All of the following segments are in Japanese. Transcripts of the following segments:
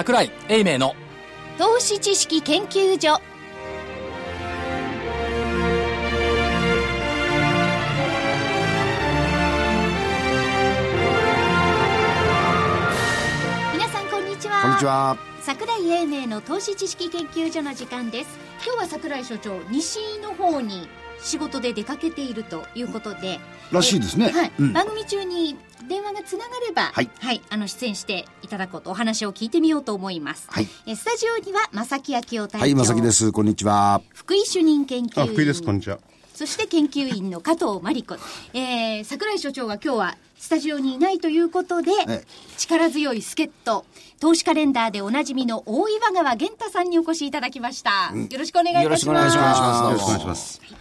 桜井英明の投資知識研究所。皆さんこんにちは。こんにちは。桜井英明の投資知識研究所の時間です。今日は桜井所長西の方に仕事で出かけているということでらしいですねえはいうん番組中に電話がつながればはいあの出演していただこうとお話を聞いてみようと思います、はいえスタジオには正木昭夫隊長はい、まさきです。こんにちは。福井主任研究あ、員福井です。こんにちは。そして研究員の加藤真理子、えー、桜井所長が今日はスタジオにいないということで、ええ力強い助っ人、投資カレンダーでおなじみの大岩川源太さんにお越しいただきました。よろしくお願いいたします。よろしくお願いしますよろしくお願いします。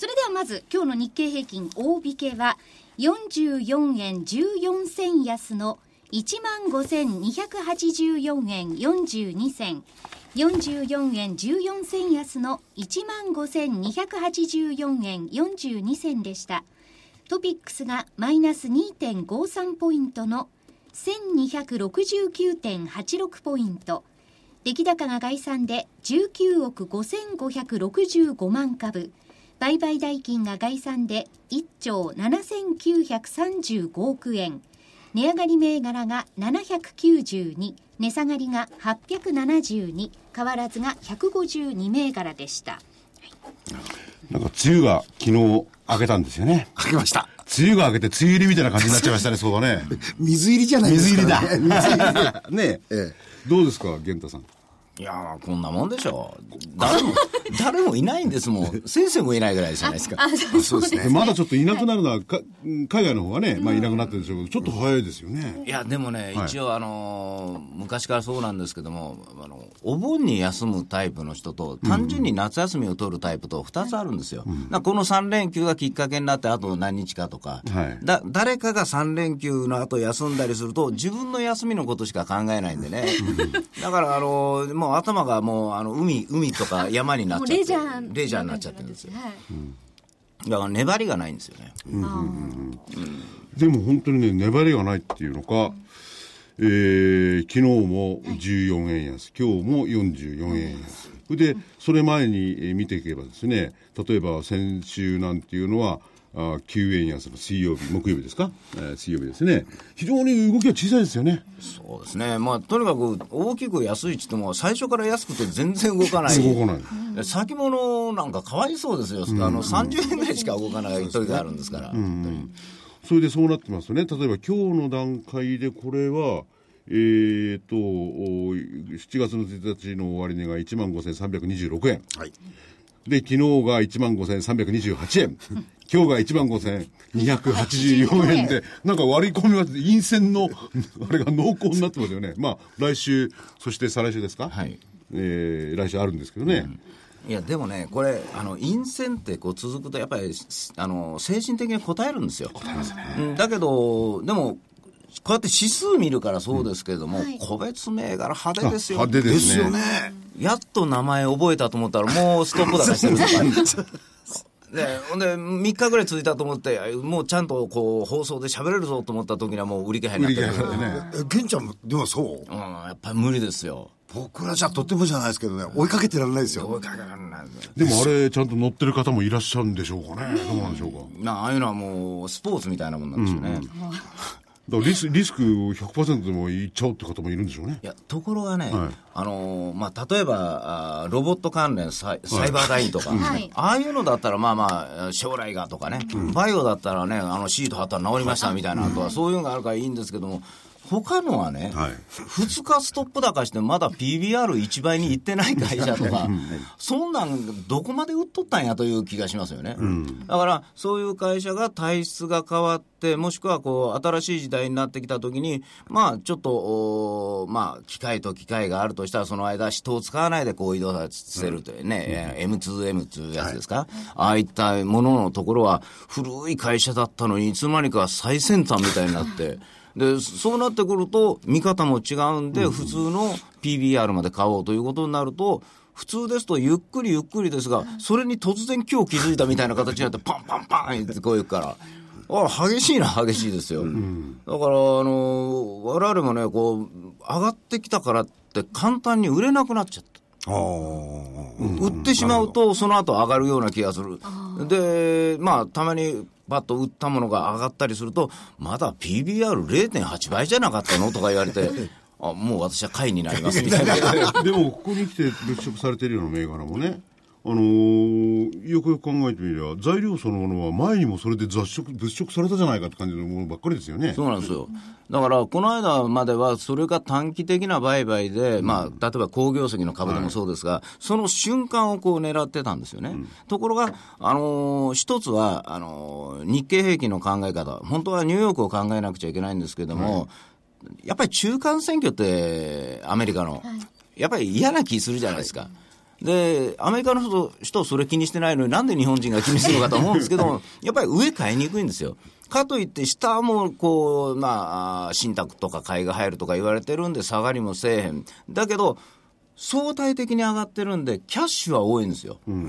それではまず今日の日経平均大引けは44円14銭安の15,284円42銭44円14銭安の15,284円42銭でした。トピックスがマイナス2.53ポイントの1269.86ポイント。出来高が概算で19億5565万株。売買代金が概算で1兆7935億円値上がり銘柄が792値下がりが872変わらずが152銘柄でしたなんか、梅雨が昨日明けたんですよね。かけました。梅雨が明けて、梅雨入りみたいな感じになっちゃいましたね、そうだね。水入りじゃないですか、ね。水入りだ 水入り。ねえ。えどうですか、玄太さん。いやーこんなもんでしょ。う誰も 誰もいないんですもん。先生もいないぐらいじゃないですか。あそうですでまだちょっといなくなるのは、か海外の方がね、まあいなくなってるんでしょうけど、ちょっと早いですよね。いやでもね、はい。一応あのー昔からそうなんですけどもあのお盆に休むタイプの人と単純に夏休みを取るタイプと2つあるんですよ、この3連休がきっかけになってあと何日かとか、はい。だ誰かが3連休の後休んだりすると自分の休みのことしか考えないんでね。だからあのーもう頭がもうあの海海とか 山になっちゃってレジャーレジャーになっちゃってるんですよ。はいだから粘りがないんですよね、でも本当にね、粘りがないっていうのか、えー昨日も14円安、今日も44円安。それで、それ前にえー見ていけばですね、例えば先週なんていうのは、あ9円安の水曜日、木曜日ですか、えー水曜日ですね。非常に動きが小さいですよね。そうですね、まあ、とにかく大きく安いって言っても、最初から安くて全然動かない、動かない。で先物なんかかわいそうですよ、あの30円ぐらいしか動かない時があるんですから、本当にそれでそうなってますとね、例えば今日の段階でこれは、えー、と、お7月の1日の終値が1万5326円。はい。で、昨日が1万5328円。今日が1万5284円で、なんか割り込みは、陰線の、あれが濃厚になってますよね。まあ、来週、そして再来週ですか？はい。えー、来週あるんですけどね。いや、でもね、これ、あの陰線ってこう続くと、やっぱりあの精神的に応えるんですよ。うんだけど、でも、こうやって指数見るからそうですけれども、個別銘柄派手ですよ。派手でね。ですすよね。やっと名前覚えたと思ったら、もうストップ高してる。で、ほんで、3日ぐらい続いたと思って、もうちゃんとこう、放送で喋れるぞと思った時にはもう売り気配になってる。売り気配になえ、玄ちゃん、でもそう？うん、やっぱり無理ですよ。僕らじゃとてもじゃないですけどね、追いかけてられないですよ。追いかけられないんだよでもあれ、ちゃんと乗ってる方もいらっしゃるんでしょうかね。どうなんでしょうか。なああいうのはもう、スポーツみたいなもんなんですよね。リスリスク100%でもいっちゃおうって方もいるんでしょうね。い。やところがね、はい。あのーまあ、例えばあーロボット関連サイサイバーダインとか、はい。ああいうのだったらまあまあ将来がとかね、バイオだったらねあのシート貼ったら治りましたみたいなのとか、そういうのがあるからいいんですけども他のはね、はい。2日ストップ高してまだ PBR1 倍にいってない会社とか、そんなんどこまで売っとったんやという気がしますよね。だからそういう会社が体質が変わって、もしくはこう新しい時代になってきたときに、まあちょっと、おまあ機械と機械があるとしたら、その間人を使わないでこう移動させるというね、えー M2M っていうやつですか、ああいったもののところは古い会社だったのに、いつの間にか最先端みたいになって、で、そうなってくると、見方も違うんで、普通の PBR まで買おうということになると、普通ですとゆっくりゆっくりですが、それに突然今日気づいたみたいな形になって、パンパンパンってこういうから。あ激しいな、激しいですよ。だから、あの、我々もね、こう、上がってきたからっって簡単に売れなくなっちゃった。売ってしまうと、その後上がるような気がする。で、まあ、たまにパッと売ったものが上がったりすると、まだ PBR0.8 倍じゃなかったのとか言われて、あもう私は会になりますみたいな。でも、ここに来て物色されてるような銘柄もね、あのー、よくよく考えてみれば、材料そのものは前にもそれで雑食、物色されたじゃないかって感じのものばっかりですよね。そうなんですよ。だから、この間までは、それが短期的な売買で、うん、まあ、例えば工業石の株でもそうですが、はい、その瞬間をこう狙ってたんですよね。うん、ところが、あのー、一つは、あのー、日経平均の考え方、本当はニューヨークを考えなくちゃいけないんですけれども、はい、やっぱり中間選挙って、アメリカの、はい、やっぱり嫌な気するじゃないですか。で、アメリカの人、人それ気にしてないのになんで日本人が気にするのかと思うんですけど、やっぱり上買いにくいんですよ。かといって下もこう、まあ、信託とか買いが入るとか言われてるんで下がりもせえへん。だけど、相対的に上がってるんで、キャッシュは多いんですよ。うんうん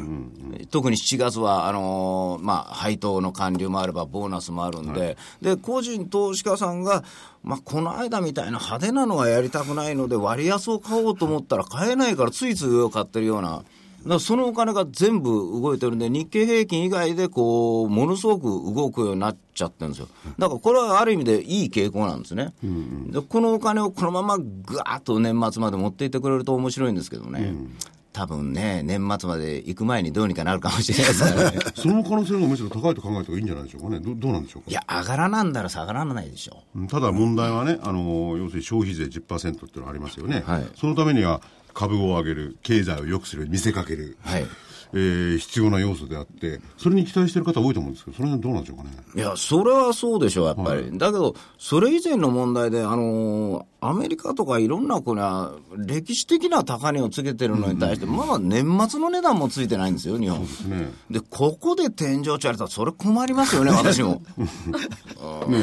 うん、特に7月は、あのー、まあ、配当の還流もあれば、ボーナスもあるんで、はい、で、個人投資家さんが、まあ、この間みたいな派手なのはやりたくないので、割安を買おうと思ったら買えないから、ついつい上を買ってるような。だそのお金が全部動いてるんで、日経平均以外でこう、ものすごく動くようになっちゃってるんですよ。だからこれはある意味でいい傾向なんですね。うんうん、でこのお金をこのままぐわっと年末まで持っていってくれると面白いんですけどね。うん多分ね、年末まで行く前にどうにかなるかもしれないですからね。その可能性がむしろ高いと考えた方がいいんじゃないでしょうかね。どどうなんでしょうか？いや、上がらなんだら下がらないでしょう。ただ問題はね、あの、要するに消費税10%っていうのがありますよね。はい、そのためには、株を上げる、経済を良くする、見せかける。はいえー、必要な要素であって、それに期待してる方多いと思うんですけど、それはどうなんでしょうかね。いや、それはそうでしょう、やっぱり。はい、だけど、それ以前の問題で、あのー、アメリカとかいろんな国は、歴史的な高値をつけてるのに対して、まあ年末の値段もついてないんですよ、日本。でここで天井ちゃれたら、それ困りますよね、私も。ね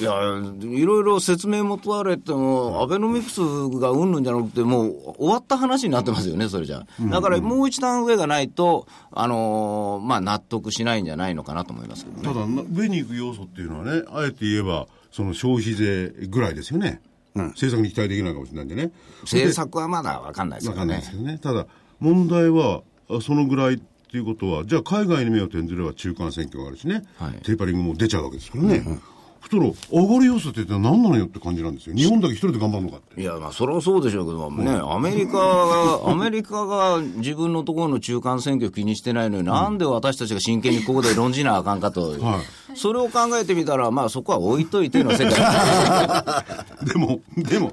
いや、いろいろ説明も問われても、アベノミクスがうんぬんじゃなくて、もう終わった話になってますよね、それじゃ。だからもう一段上がないと、あのー、まあ、納得しないんじゃないのかなと思いますけどね。ただ、上に行く要素っていうのはね、あえて言えば、その消費税ぐらいですよね。うん、政策に期待できないかもしれないんでね。政策はまだ分かんないですよね。分かんないですけどね。ただ、問題は、そのぐらいっていうことは、じゃあ海外に目を転ずれば中間選挙があるしね、はい、テーパリングも出ちゃうわけですからね。うんうんしたら、上がる要素って何なのよって感じなんですよ。日本だけ一人で頑張るのかって。いや、まあ、それはそうでしょうけど、ね、アメリカが、アメリカが自分のところの中間選挙気にしてないのに、なんで私たちが真剣にここで論じなあかんかと。はい、それを考えてみたら、まあ、そこは置いといての世界。でも、でも、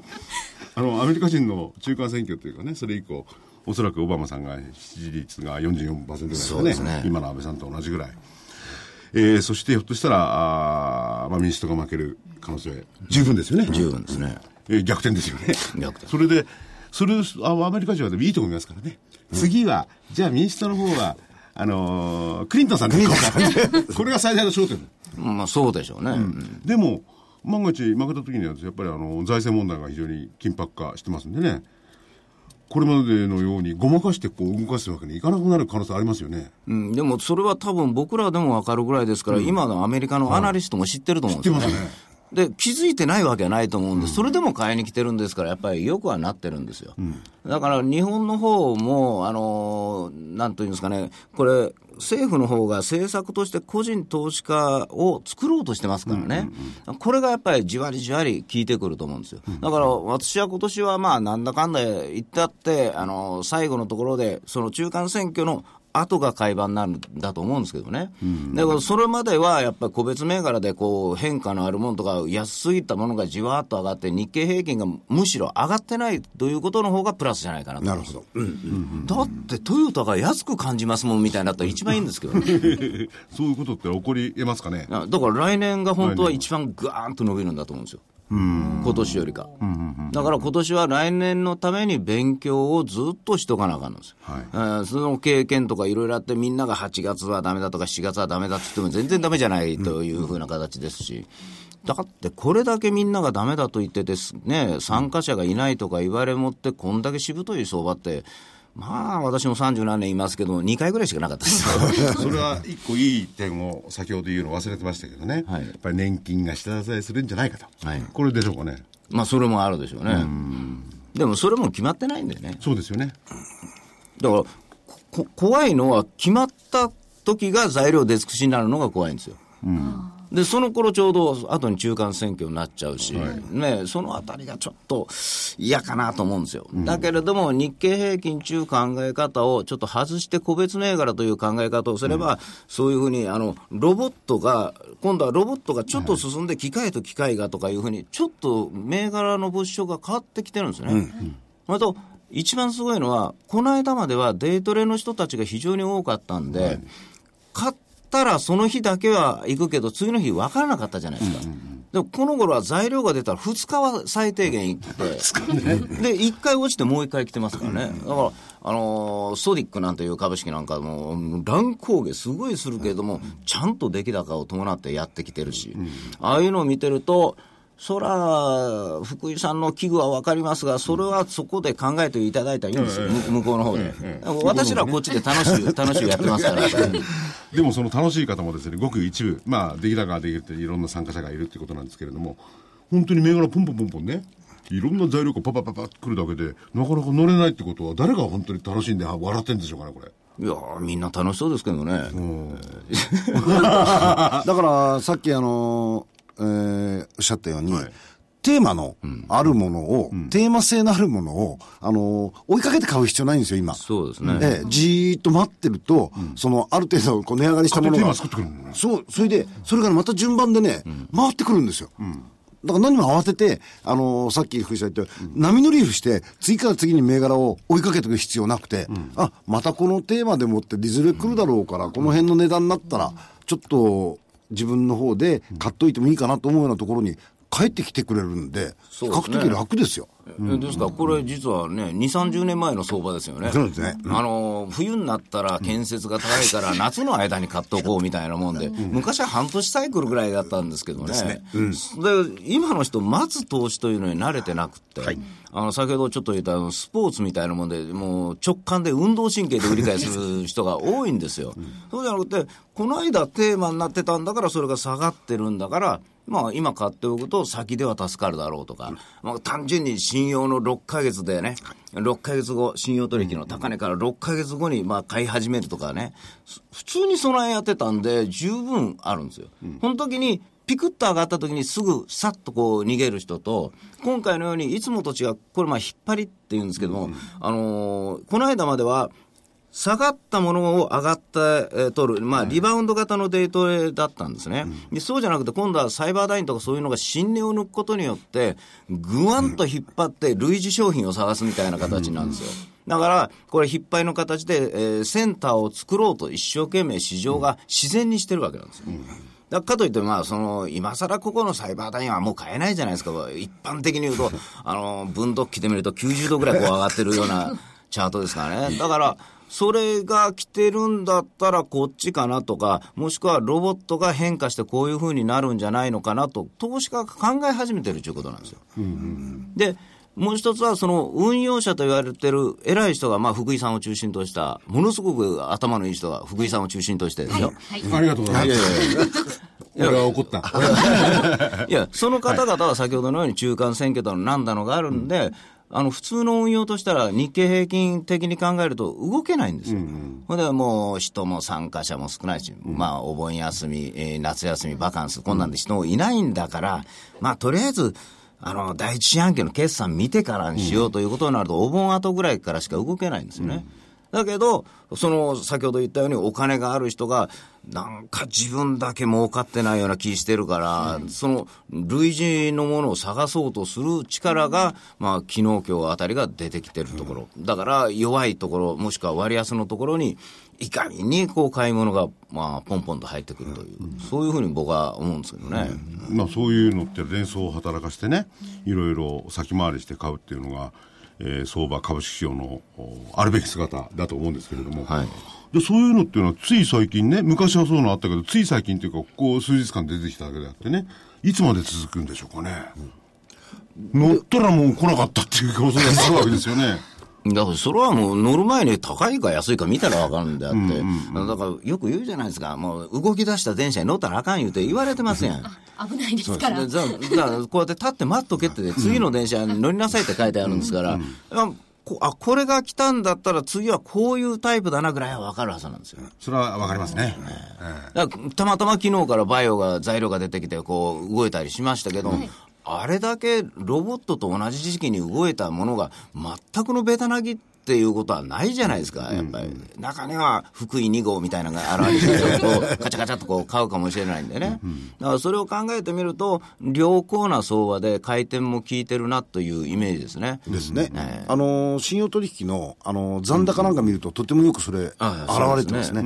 あの、アメリカ人の中間選挙というかね、それ以降、おそらくオバマさんが支持率が44%ぐらいですね。すね今の安倍さんと同じぐらい。えー、そしてひょっとしたら、あまあ、民主党が負ける可能性、十分ですよね。十分ですね。えー、逆転ですよね。逆転。それで、それあアメリカ人はでもいいと思いますからね。次は、じゃあ民主党の方は、あのー、クリントンさんでいこうか。これが最大の焦点。まあそうでしょうね。うん、でも、万が一負けた時には、やっぱりあの財政問題が非常に緊迫化してますんでね。これまでのようにごまかしてこう動かすわけにいかなくなる可能性ありますよね、うん、でもそれは多分僕らでも分かるぐらいですから、うん、今のアメリカのアナリストも知ってると思うんですよね。はい、ね。で気づいてないわけはないと思うんで、それでも買いに来てるんですから、やっぱりよくはなってるんですよ。うん、だから日本の方も、あのなんというんですかね、これ、政府の方が政策として個人投資家を作ろうとしてますからね、うんうん、これがやっぱりじわりじわり効いてくると思うんですよ。だから私は今年はまあなんだかんだ言ったって、あの最後のところで、その中間選挙の後が買い場になるんだと思うんですけどね。うん、だからそれまではやっぱり個別銘柄でこう変化のあるものとか安すぎたものがじわっと上がって日経平均がむしろ上がってないということの方がプラスじゃないかなと。なるほど、うんうんうん、だってトヨタが安く感じますもんみたいになったら一番いいんですけどね。そういうことって起こりえますかね？だから来年が本当は一番ぐーんと伸びるんだと思うんですよ今年よりか、だから今年は来年のために勉強をずっとしとかなあかんのですよ、はい、えー、その経験とかいろいろあって、みんなが8月はだめだとか、7月はだめだって言っても、全然だめじゃないというふうな形ですし。だってこれだけみんながだめだと言っててね、参加者がいないとか言われもって、こんだけしぶとい相場って、まあ、私も30何年いますけど、2回ぐらいしかなかったです それは一個いい点を先ほど言うの忘れてましたけどね、はい、やっぱり年金が下支えするんじゃないかと、はい、これでしょうかね。まあ、それもあるでしょうね。でもそれも決まってないんだよね。そうですよね。だから、こ怖いのは決まった時が材料出尽くしになるのが怖いんですよ。で、その頃ちょうど後に中間選挙になっちゃうし、ね、そのあたりがちょっと嫌かなと思うんですよ。だけれども、日経平均中考え方をちょっと外して個別銘柄という考え方をすれば、そういうふうに、あの、ロボットが、今度はロボットがちょっと進んで機械と機械がとかいうふうに、ちょっと銘柄の物証が変わってきてるんですよね。それと、一番すごいのは、この間まではデイトレの人たちが非常に多かったんで、買ったらその日だけは行くけど、次の日分からなかったじゃないですか。でもこの頃は材料が出たら2日は最低限行って、で、1回落ちてもう1回来てますからね。だから、あのーソディックなんていう株式なんかも、うん乱高下すごいするけれども、ちゃんと出来高を伴ってやってきてるし、ああいうのを見てると、そら、福井さんの危惧は分かりますが、それはそこで考えていただいたらいいんですよ、向向こうの方で。私らはこっちで楽しい、楽しいやってますから。でもその楽しい方もですね、ごく一部、まあ、出来高ができるっていろんな参加者がいるってことなんですけれども、本当に銘柄ポンポンポンポンね、いろんな材料がパパパパってくるだけで、なかなか乗れないってことは、誰が本当に楽しんであ笑ってんでしょうかね、これ。いやーみんな楽しそうですけどね。だから、さっきあの、えーおっしゃったように、テーマのあるものを、テーマ性のあるものを、あの、追いかけて買う必要ないんですよ、今。そうですね。ええ、じーっと待ってると、その、ある程度、こう、値上がりしたものが。勝手にテーマ作ってくるのね。そう、それで、それからまた順番でね、回ってくるんですよ。だから何も慌てて、あのーさっき福井さん言った、波乗りして、次から次に銘柄を追いかけていく必要なくて、あ、またこのテーマでもってディズレ来るだろうから、この辺の値段になったら、ちょっと自分の方で買っといてもいいかなと思うようなところに帰ってきてくれるんで、比較的楽ですよ。えですから、これ実はね、2、30年前の相場ですよね。そうですね。あの、冬になったら建設が高いから、夏の間に買っとこうみたいなもんで、昔は半年サイクルぐらいだったんですけどね。で今の人、待つ投資というのに慣れてなくって、あの、先ほどちょっと言ったあのスポーツみたいなもんで、もう直感で運動神経で売り買いする人が多いんですよ。そうじゃなくて、この間テーマになってたんだから、それが下がってるんだから、まあ、今買っておくと先では助かるだろうとか、まあ、単純に信用の6ヶ月でね、6ヶ月後、信用取引の高値から6ヶ月後にまあ買い始めるとかね、普通に備えやってたんで、十分あるんですよ。この時にピクッと上がった時にすぐさっとこう逃げる人と、今回のようにいつもと違う、これまあ引っ張りって言うんですけども、あのーこの間までは、下がったものを上がった、えー取る、まあ、リバウンド型のデートレだったんですね、で。そうじゃなくて、今度はサイバーダインとかそういうのが新値を抜くことによって、ぐわんと引っ張って類似商品を探すみたいな形なんですよ。だから、これ、引っ張りの形で、えーセンターを作ろうと一生懸命市場が自然にしてるわけなんですよ。だかといって、まあ、その、今更ここのサイバーダインはもう買えないじゃないですか。一般的に言うと、あの、分度器で見ると90度ぐらいこう上がってるようなチャートですからね。だから、それが来てるんだったらこっちかなとか、もしくはロボットが変化してこういう風になるんじゃないのかなと、投資家が考え始めてるということなんですよ。で、もう一つは、その運用者と言われてる偉い人が、まあ、福井さんを中心とした、ものすごく頭のいい人が福井さんを中心としてですよ。ありがとうございます。俺は怒った。いや、その方々は先ほどのように中間選挙だのなんだのがあるんで、あの普通の運用としたら、日経平均的に考えると動けないんですよ。ほんでもう人も参加者も少ないし、まあお盆休み、えー夏休み、バカンス、こんなんで人もいないんだから、まあとりあえず、あの第一四半期の決算見てからにしようということになると、お盆後ぐらいからしか動けないんですよね。だけど、その先ほど言ったように、お金がある人が、なんか自分だけ儲かってないような気してるから、その類似のものを探そうとする力が、まあ昨日今日あたりが出てきてるところ、だから弱いところ、もしくは割安のところに、いかにこう買い物が、まあ、ポンポンと入ってくるという、そういうふうに僕は思うんですけどね。まあそういうのって連想を働かしてね、いろいろ先回りして買うっていうのが、えー相場株式市場のおあるべき姿だと思うんですけれども、はいでそういうのっていうのはつい最近ね、昔はそういうのあったけど、つい最近っていうか、ここ数日間出てきただけであってね、いつまで続くんでしょうかね。乗ったらもう来なかったっていうことになるわけですよね。だからそれはもう乗る前に高いか安いか見たら分かるんであって、だからよく言うじゃないですか、もう動き出した電車に乗ったらあかん言うて言われてますやん。危ないですから。でじゃあだからこうやって立って待っとけってで、次の電車に乗りなさいって書いてあるんですから、あこあこれが来たんだったら次はこういうタイプだなぐらいは分かるはずなんですよ。それはわかりますね。だからたまたま昨日からバイオが材料が出てきてこう動いたりしましたけど、あれだけロボットと同じ時期に動いたものが全くのベタなぎっていうことはないじゃないですか、やっぱり。中には福井2号みたいなのが現れて、こうカチャカチャっとこう買うかもしれないんでね。だからそれを考えてみると、良好な相場で回転も効いてるなというイメージですね。ですね。ええあの、信用取引の、あの、残高なんか見ると、とてもよくそれ、あ現れてますね。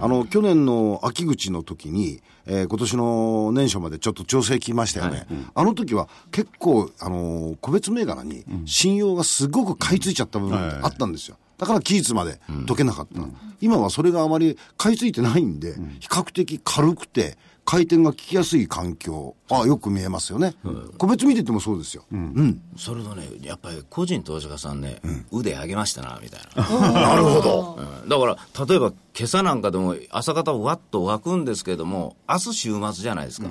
あの、去年の秋口の時に、えー今年の年初までちょっと調整きましたよね。あの時は結構、あの、個別銘柄に信用がすごく買い付いちゃった部分があったんですよ。だから期日まで解けなかった、今はそれがあまり買い付いてないんで、比較的軽くて、回転が効きやすい環境、あよく見えますよね。個別見ててもそうですよ。うんそれとね、やっぱり個人投資家さんね、腕上げましたな、みたいな。なるほど。うんだから、例えば今朝なんかでも朝方わっと湧くんですけども、明日週末じゃないですか。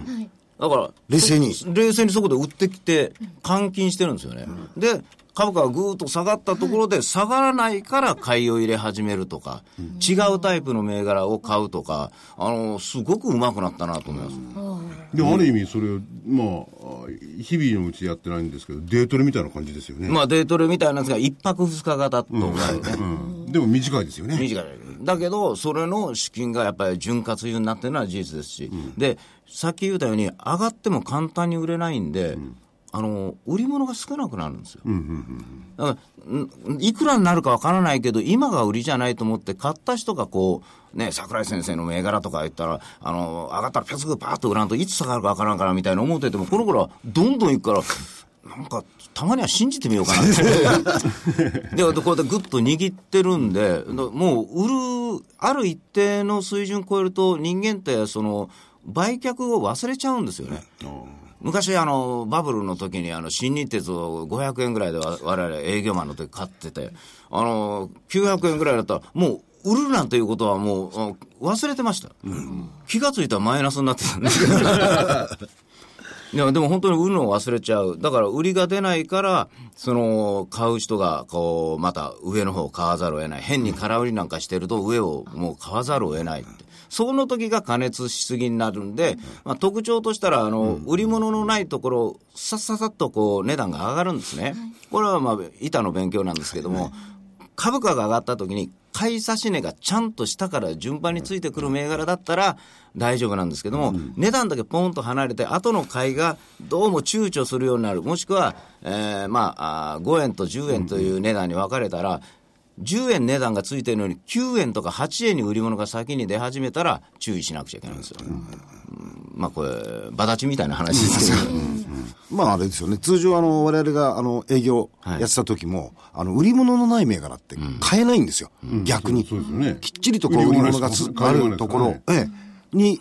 だから、冷静に。そ冷静にそこで売ってきて、換金してるんですよね。で、株価がぐーっと下がったところで、下がらないから買いを入れ始めるとか、違うタイプの銘柄を買うとか、あの、すごくうまくなったなと思います。でもある意味それをまあ日々のうちやってないんですけどデートレみたいな感じですよね、まあ、デートレみたいなんですが、一泊二日型とかね。うん。でも短いですよね。短い。だけど、それの資金がやっぱり潤滑油になってるのは事実ですし、でさっき言ったように、上がっても簡単に売れないんで、あの売り物が少なくなるんですよ。だからんいくらになるかわからないけど、今が売りじゃないと思って、買った人がこう、ね、桜井先生の銘柄とか言ったら、あの上がったらピャスクパーッと売らんといつ下がるかわからんからみたいな思ってても、この頃はどんどんいくから、なんか、たまには信じてみようかなって。で、こうやってぐっと握ってるんで、もう売る、ある一定の水準超えると、人間って、その、売却を忘れちゃうんですよね。昔あのバブルの時にあの新日鉄を500円ぐらいでわ我々営業マンの時買っててあの900円ぐらいだったらもう売るなんていうことはもうあ忘れてました、気がついたらマイナスになってたんですけど いやでも本当に売るのを忘れちゃう。だから売りが出ないから、その、買う人が、こう、また上の方を買わざるを得ない。変に空売りなんかしてると上をもう買わざるを得ないって。その時が加熱しすぎになるんで、まあ、特徴としたら、あの、売り物のないところ、さっささっとこう、値段が上がるんですね。これはまあ、板の勉強なんですけども、株価が上がった時に、買い差し値がちゃんと下から順番についてくる銘柄だったら大丈夫なんですけども、値段だけポンと離れて、後の買いがどうも躊躇するようになる、もしくは、えーまあ、あー5円と10円という値段に分かれたら、10円値段がついてるのに9円とか8円に売り物が先に出始めたら注意しなくちゃいけないんですよ。うん。まあこれ、場立ちみたいな話ですけど。まああれですよね。通常あの、我々があの、営業やってた時も、あの、売り物のない銘柄って買えないんですよ。逆に。そうですよね。きっちりとこう、売り物がつあるところ、ええ、に、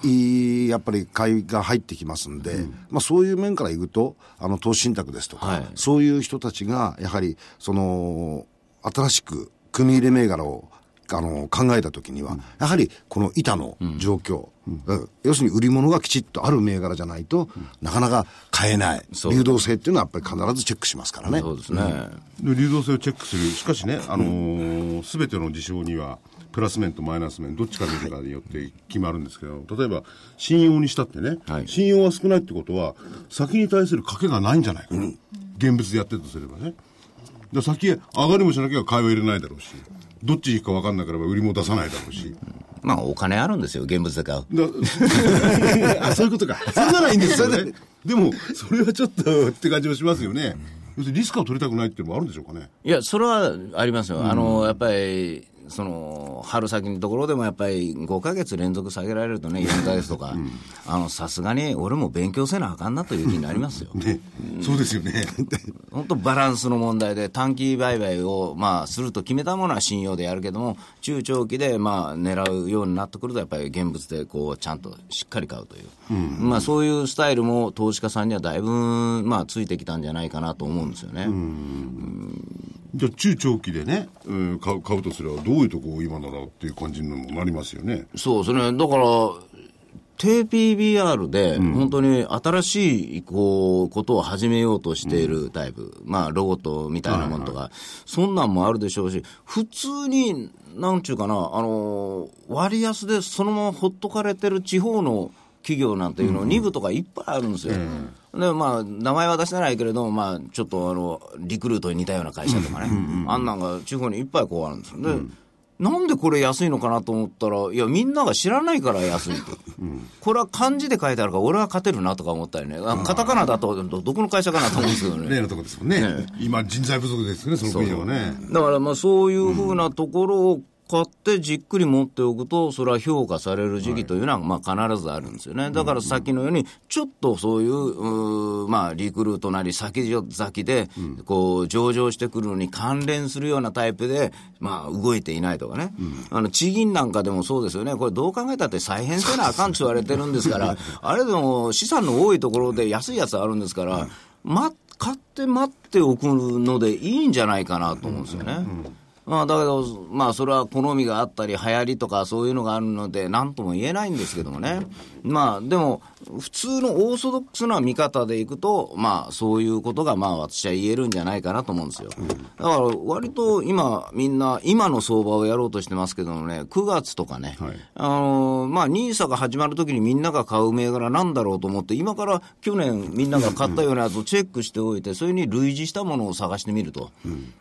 いやっぱり買いが入ってきますんで、まあそういう面から言うと、あの、投資信託ですとか、はい。そういう人たちが、やはり、その、新しく組み入れ銘柄を、あの、考えたときには、やはりこの板の状況、うん。要するに売り物がきちっとある銘柄じゃないと、なかなか買えない、流動性っていうのはやっぱり必ずチェックしますからね。そうですね。で流動性をチェックする。しかしね、あのー、全ての事象にはプラス面とマイナス面どっちか見るかによって決まるんですけど例えば信用にしたってね、はい。信用が少ないってことは先に対する賭けがないんじゃないかな、現物でやってるとすればねで先へ上がりもしなきゃ買いは入れないだろうしどっち行くか分かんなければ売りも出さないだろうし、まあお金あるんですよ、現物で買う。だ あそういうことか。それならいいんですよね。でも、それはちょっとって感じもしますよね。要するにリスクを取りたくないっていうのもあるんでしょうかね。いや、それはありますよ。あの、やっぱり、その春先のところでもやっぱり5か月連続下げられるとね、4か月とか、あのさすがに俺も勉強せなあかんなという気になりますよ。ね、そうですよね。本当、バランスの問題で、短期売買を、まあ、すると決めたものは信用でやるけども、中長期で、まあ、狙うようになってくると、やっぱり現物でこうちゃんとしっかり買うという、まあ、そういうスタイルも投資家さんにはだいぶ、まあ、ついてきたんじゃないかなと思うんですよね。じゃあ中長期でね、うん、買う買うとすればどういうとこを今ならっていう感じにもなりますよね。そうですね。だから、低 PBR で、本当に新しい、こう、ことを始めようとしているタイプ。まあ、ロボットみたいなものとか、そんなんもあるでしょうし、普通に、なんちゅうかな、あの、割安でそのままほっとかれてる地方の企業なんていうの、2部とかいっぱいあるんですよ。で、まあ、名前は出せないけれども、まあ、ちょっとあの、リクルートに似たような会社とかね、あんなんが地方にいっぱいこうあるんですよ。で、なんでこれ安いのかなと思ったら、いや、みんなが知らないから安いと。これは漢字で書いてあるから、俺は勝てるなとか思ったりね。あカタカナだと、どどこの会社かなと思うんですけどね。例のところですもんね。今人材不足ですね、その分野はね。だからまあそういうふうなところを買ってじっくり持っておくと、それは評価される時期というのはまあ必ずあるんですよね。だからさっきのように、ちょっとそういう、うーまあリクルートなり先々で、こう上場してくるのに関連するようなタイプで、まあ動いていないとかね。あの地銀なんかでもそうですよね。これどう考えたって再編せなあかんって言われてるんですから、あれでも資産の多いところで安いやつあるんですから、ま、買って待っておくのでいいんじゃないかなと思うんですよね。まあ、だけど、まあ、それは好みがあったり、流行りとかそういうのがあるので、なんとも言えないんですけどもね。まあ、でも、普通のオーソドックスな見方でいくと、まあ、そういうことが、まあ、私は言えるんじゃないかなと思うんですよ。だから、割と今、みんな、今の相場をやろうとしてますけどもね、9月とかね、はいあのまあ、ニーサが始まるときにみんなが買う銘柄なんだろうと思って、今から去年みんなが買ったようなやつをチェックしておいて、それに類似したものを探してみると。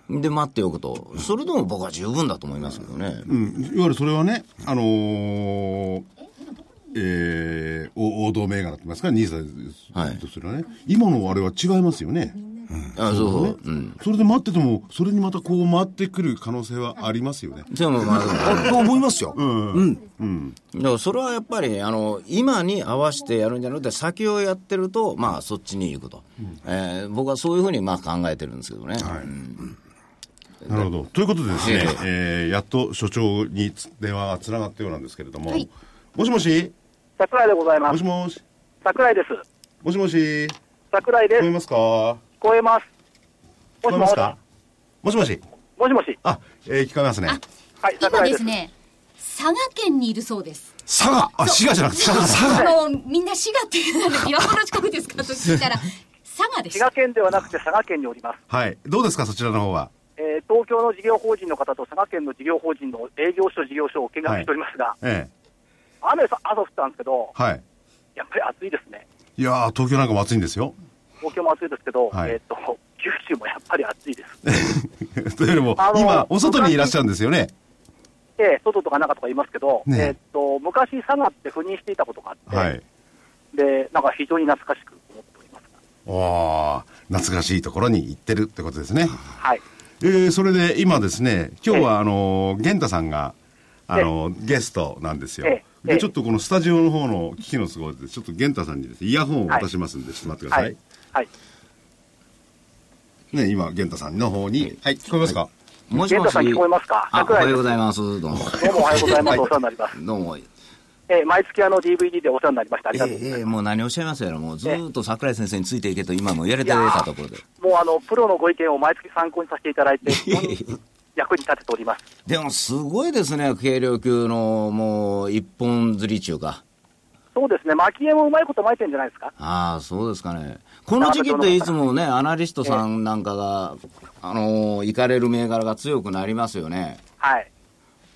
で、待っておくと。それでも僕は十分だと思いますけどね。うん、いわゆるそれはね、あのーえー、お王道銘柄って言いますか、ニーサはい。とするね、今のあれは違いますよね。あそうそう。うん。それで待ってても、それにまたこう回ってくる可能性はありますよね。でもまあ、あと思いますよ。だからそれはやっぱりあの今に合わせてやるんじゃなくて先をやってると、まあ、そっちに行くと、えー僕はそういうふうにまあ考えてるんですけどね、うん。なるほど。ということでですねえ、え。ーやっと所長につ電話がつながったようなんですけれども、はい。もしもし？桜井でございますもし。もし桜井です。もしもし桜井です。聞聞こえますか？聞こえます。こえますか？もしもしもしもし。あ、えー聞こえますね。はい、今桜井です。ですね、佐賀県にいるそうです。佐賀？あ、滋賀じゃなくて佐賀、佐賀。あの、みんな滋賀って、琵琶湖の近くですか？と聞いたら、佐賀でした。滋賀県ではなくて佐賀県におります。はい。どうですか、そちらの方は？えー東京の事業法人の方と佐賀県の事業法人の営業所、事業所を見学しておりますが、え雨さ朝降ったんですけど、えはい。やっぱり暑いですね。いやー、東京なんかも暑いんですよ。東京も暑いですけど、はいえっ、と、九州もやっぱり暑いです。というよりも今、お外にいらっしゃるんですよね。えー外とか中とか言いますけど、ねえっ、と、昔佐賀って赴任していたことがあって、はい。で、なんか非常に懐かしく思っております。おー懐かしいところに行ってるってことですね。はい。えー、それで今ですね、今日はあのー、玄太さんが、あのー、ゲストなんですよえ。ええで、えちょっとこのスタジオの方の機器の都合で、ちょっと玄太さんにですね、イヤホンを渡しますんで、ちょっと待ってください。はい。はい。ね、今、玄太さんの方に、はい、聞こえますか、もしもし玄太さん聞こえますか？あお桜井です。はようございます。どうも。どうもおはようございます。お世話になります。どうも。えー毎月あの DVD でお世話になりました。ありがとうございます。ええもう何をおっしゃいますやろ。もうずーっと桜井先生についていけと今もやれてたところでもうあの、プロのご意見を毎月参考にさせていただいて、役に立てております。でもすごいですね軽量級のもう一本釣り中かそうですね、巻き絵もうまいこと巻いてるんじゃないですか。ああ、そうですかね。この時期っていつもね、アナリストさんなんかが、あのー行かれる銘柄が強くなりますよね。はい。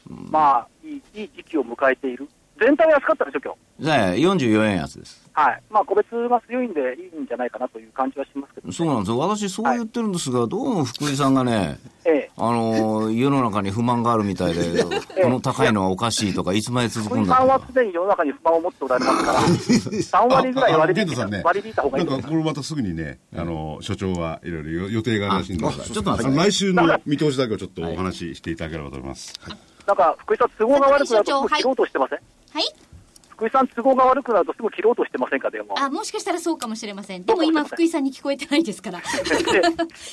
まあ、いいいい時期を迎えている。全体は安かったでしょ、今日。ね44円安です。はい。まあ、個別が強いんでいいんじゃないかなという感じはしますけど、ね。そうなんですよ。私そう言ってるんですが、どうも福井さんがね、ええ。あのー世の中に不満があるみたいで、この高いのはおかしいとか、いつまで続く福井さんんだとか。はすでに世の中に不満を持っておられますから、3割ぐらい割り引いたああの玄太さんね、割り引いた方がいいなんか。これまたすぐにね、あの、所長はいろいろ予予定があるらしいんで、あちょっと待ってあの来週の見通しだけをちょっとお話ししていただければと思います。なんか、福井さん、都合が悪くなると、切ろうとしてません、はい福井さん、都合が悪くなると、すぐ切ろうとしてませんか、電話を。あもしかしたらそうかもしれません。でも今福井さんに聞こえてないですから。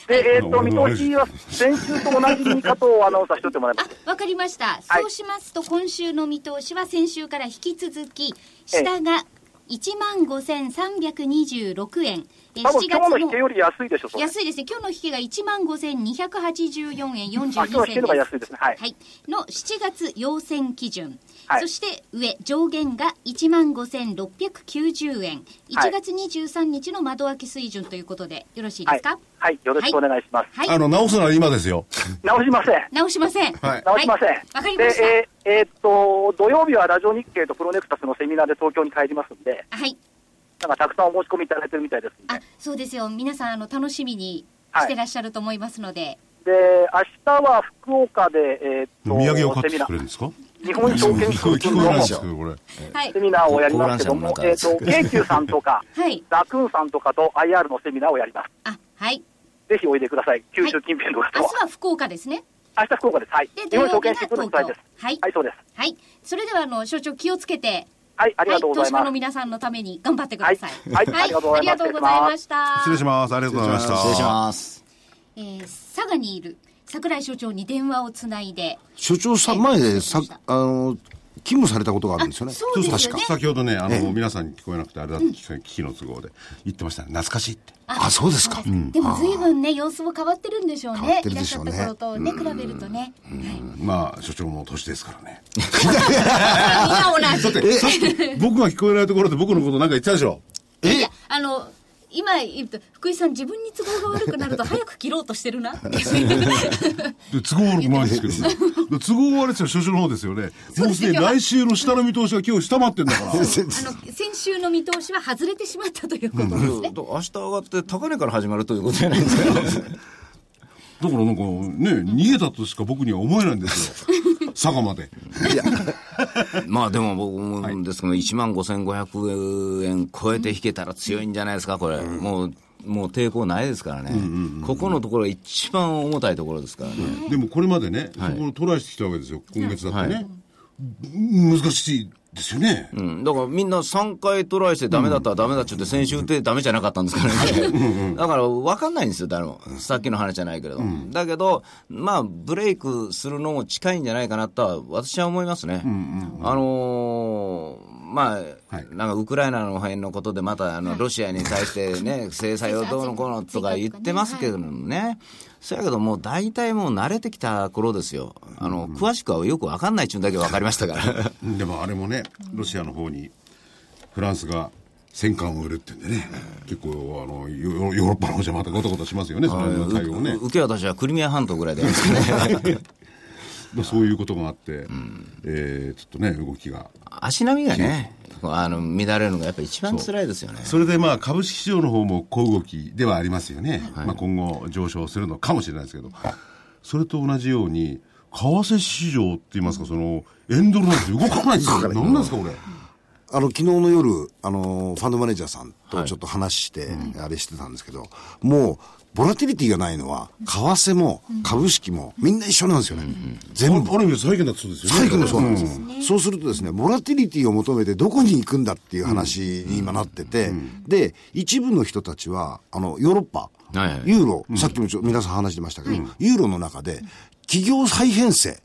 で、でえっ、と、見通しは先週と同じに加藤アナウンサーしておいてもらいます。わかりました、はい。そうしますと今週の見通しは先週から引き続き下が1万5326円。え多分7今日の引月けより安いでしょ。安いですね。今日の引けが1万5284円あ、今日の42引けのが安いですね。はい。はい、の7月要請基準、はい。そして上上限が1万5690円。1月23日の窓開け水準ということでよろしいですか、はい。よろしくお願いします。はい、あの、直すなら今ですよ。直しません。直しません。はい。直しません。わかりました。で、えーえーっと、土曜日はラジオ日経とプロネクタスのセミナーで東京に帰りますんで、はいなんかたくさんお申し込みいただいてるみたいです。あそうですよ皆さんあの楽しみにしてらっしゃると思いますので、で、明日は福岡で、えーっと、土産を買ってくれるんですか？日本証券聞こえ聞こえないんですけど、これ。はいセミナーをやりますけども、えーっと、京急さんとか、はいラクーンさんとかと IR のセミナーをやります。あはいぜひおいでください。九州近辺の方は。明日は福岡ですね明日福岡です。はい。で日本証券土曜日がシープのです。はいはい、そうです。はいそれではあの所長気をつけてはい、ありがとうございはい、東ます。芝の皆さんのために頑張ってくださいはいはいありがとうございました失礼します。ありがとうございました。失礼します。えー佐賀にいる櫻井所長に電話をつないで所長さん前でさ、あの、勤務されたことがあるんですよね。そうですよね確か。先ほどね、あの、皆さんに聞こえなくて、あれだって聞きの都合で言ってましたね。懐かしいって。あ、そうですか。でも随分ね様子も変わってるんでしょう変わっねいらっしゃってるでしょうねた頃とね比べるとね、まあ、所長も年ですからね。は い、みんな同じ さっき僕が聞こえないところで僕のことなんか言ってたでしょ？いやあの今言うと福井さん自分に都合が悪くなると早く切ろうとしてるなって で都合悪くないですけどね。で都合悪いって所長の方ですよね。もうすでに来週の下の見通しが今日下回ってんだから。あの先週の見通しは外れてしまったということですね、明日上がって高値から始まるということじゃないですか。だからなんかね、逃げたとしか僕には思えないんですよ。佐賀まで。まあでも僕思うんですけど、1万5500円超えて引けたら強いんじゃないですか、これ。もう、もう抵抗ないですからね。ここのところが一番重たいところですからね。でもこれまでね、そこをトライしてきたわけですよ。今月だってね。難しいですよね。うん、だからみんな3回トライしてダメだったらダメだっちゅって先週ってダメじゃなかったんですからね。だから分かんないんですよ、誰も。さっきの話じゃないけれど。だけど、まあ、ブレイクするのも近いんじゃないかなとは私は思いますね。あのーまあ、はいなんかウクライナの辺のことでまたあのロシアに対して ね、制裁をどうのこうのとか言ってますけどもね。そやけどもう大体もう慣れてきた頃ですよ。あの、詳しくはよく分かんないっちゅうんだけ分かりましたから。でもあれもね、ロシアの方にフランスが戦艦を売るってんでね、結構あのヨヨーロッパの方じゃまたごたごたしますよね、その対応ね。受け渡しはクリミア半島ぐらいでやるんですかね。まあそういうことがあって、えーちょっとね、動きが。足並みがね、あの乱れるのがやっぱ一番辛いですよね。それでまあ株式市場の方も小動きではありますよね。まあ今後上昇するのかもしれないですけど、それと同じように、為替市場って言いますか、その、円ドルなんて動かないんですよ。何なんですか、これ。あの、昨日の夜、あの、ファンドマネージャーさんとちょっと話して、あれしてたんですけど、もう、ボラティリティがないのは、為替も株式もみんな一緒なんですよね。全部。ある意味債券だってそうですよね。最後もそうなんです、そうするとですね、ボラティリティを求めてどこに行くんだっていう話に今なってて、で、一部の人たちは、あの、ヨーロッパ、はいはい。ユーロ、さっきもちょ皆さん話してましたけど、ユーロの中で、企業再編成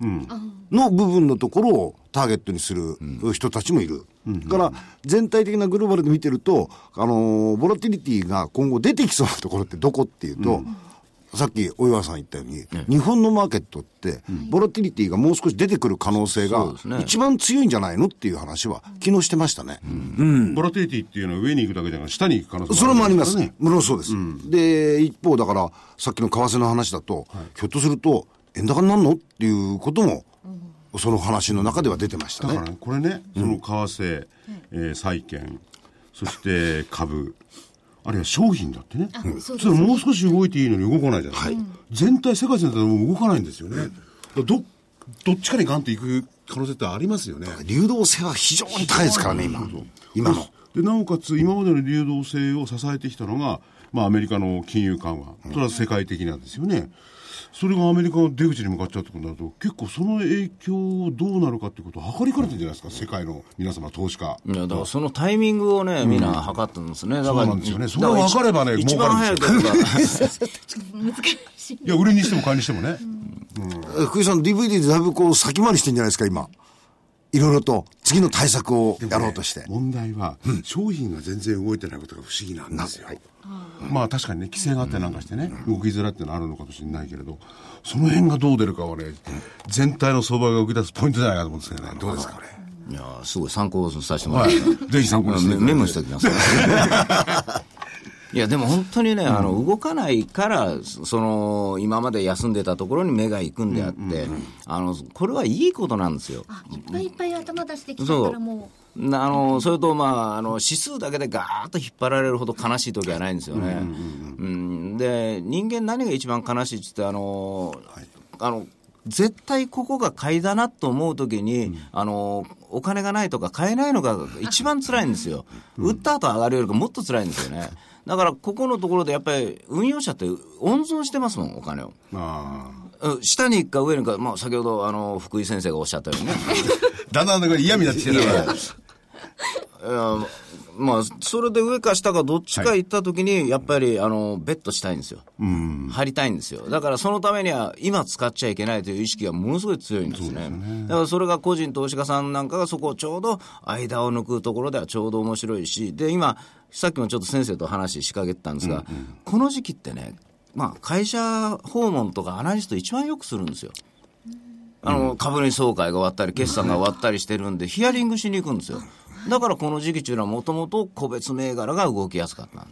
の部分のところをターゲットにする人たちもいる。だから、全体的なグローバルで見てると、あのーボラティリティが今後出てきそうなところってどこっていうと、さっき大岩さん言ったように、日本のマーケットって、ボラティリティがもう少し出てくる可能性が一番強いんじゃないのっていう話は昨日してましたね。ボラティリティっていうのは上に行くだけじゃなくて下に行く可能性それもあります。ね。ね。。もろそうです。で、一方だから、さっきの為替の話だと、ひょっとすると、円高になるの？っていうことも、その話の中では出てましたね。だからね、これね、その為替、えー債券、そして株、あるいは商品だってね。それもう少し動いていいのに動かないじゃない、全体、世界全体でも動かないんですよね。ど、どっちかにガンっていく可能性ってありますよね。流動性は非常に高いですからね、今。今の。で、なおかつ、今までの流動性を支えてきたのが、まあ、アメリカの金融緩和、それは世界的なんですよね。それがアメリカの出口に向かっちゃうってことになると、結構その影響どうなるかっていうことを測りかねてるんじゃないですか、世界の皆様、投資家。いや、だからそのタイミングをね、みんな測ってるんですね。だから、そうなんですよねそれが分かればね一番早い時が、難しい。いや、売りにしても買いにしてもね。え福井さん DVD でだいぶこう先回りしてんじゃないですか、今。いろいろと次の対策をやろうとして。問題は、商品が全然動いてないことが不思議なんですよ。まあ確かにね、規制があってなんかしてね、動きづらいっていうのはあるのかもしれないけれど、その辺がどう出るかはね、全体の相場が動き出すポイントじゃないかと思うんですけどね、どうですか、これ。いや、すごい参考させてもらはいって。。ぜひ参考にしてメモしておきます。いや、でも本当にね、あの、動かないから、その、今まで休んでたところに目が行くんであって、あの、これはいいことなんですよ。あ、いっぱいいっぱい頭出してきたそうからもなあのそれと、まあ、あの指数だけでガーッと引っ張られるほど悲しい時はないんですよね。うんで人間、何が一番悲しいって言ってあの、あの絶対ここが買いだなと思うときに、あの、お金がないとか買えないのが一番辛いんですよ。売った後上がるよりかもっと辛いんですよね。だから、ここのところでやっぱり運用者って温存してますもん、お金を。下に行くか上に行くか、まあ、先ほどあの福井先生がおっしゃったようにね。あ。だんだん嫌になってきてるから。いやまあ、それで上か下かどっちか行ったときに、やっぱり、あの、ベットしたいんですよ。張りたいんですよ。だからそのためには、今使っちゃいけないという意識がものすごい強いんですね。だからそれが個人投資家さんなんかがそこをちょうど間を抜くところではちょうど面白いし、で、今、さっきもちょっと先生と話しかけてたんですが、この時期ってね、まあ、会社訪問とかアナリスト一番よくするんですよ。あの、株主総会が終わったり、決算が終わったりしてるんで、ヒアリングしに行くんですよ。だからこの時期っていうのはもともと個別銘柄が動きやすかった。だか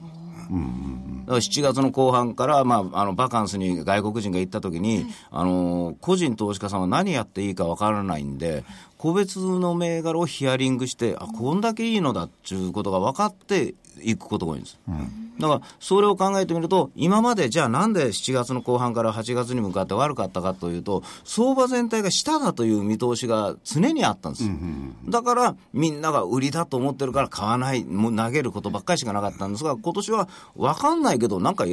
ら7月の後半から、まあ、あのバカンスに外国人が行った時に、あの個人投資家さんは何やっていいかわからないんで、個別の銘柄をヒアリングして、あこんだけいいのだっていうことが分かって行くことが多いんです。だから、それを考えてみると、今までじゃあなんで7月の後半から8月に向かって悪かったかというと、相場全体が下だという見通しが常にあったんです。だから、みんなが売りだと思ってるから買わない、もう投げることばっかりしかなかったんですが、今年は分かんないけど、なんか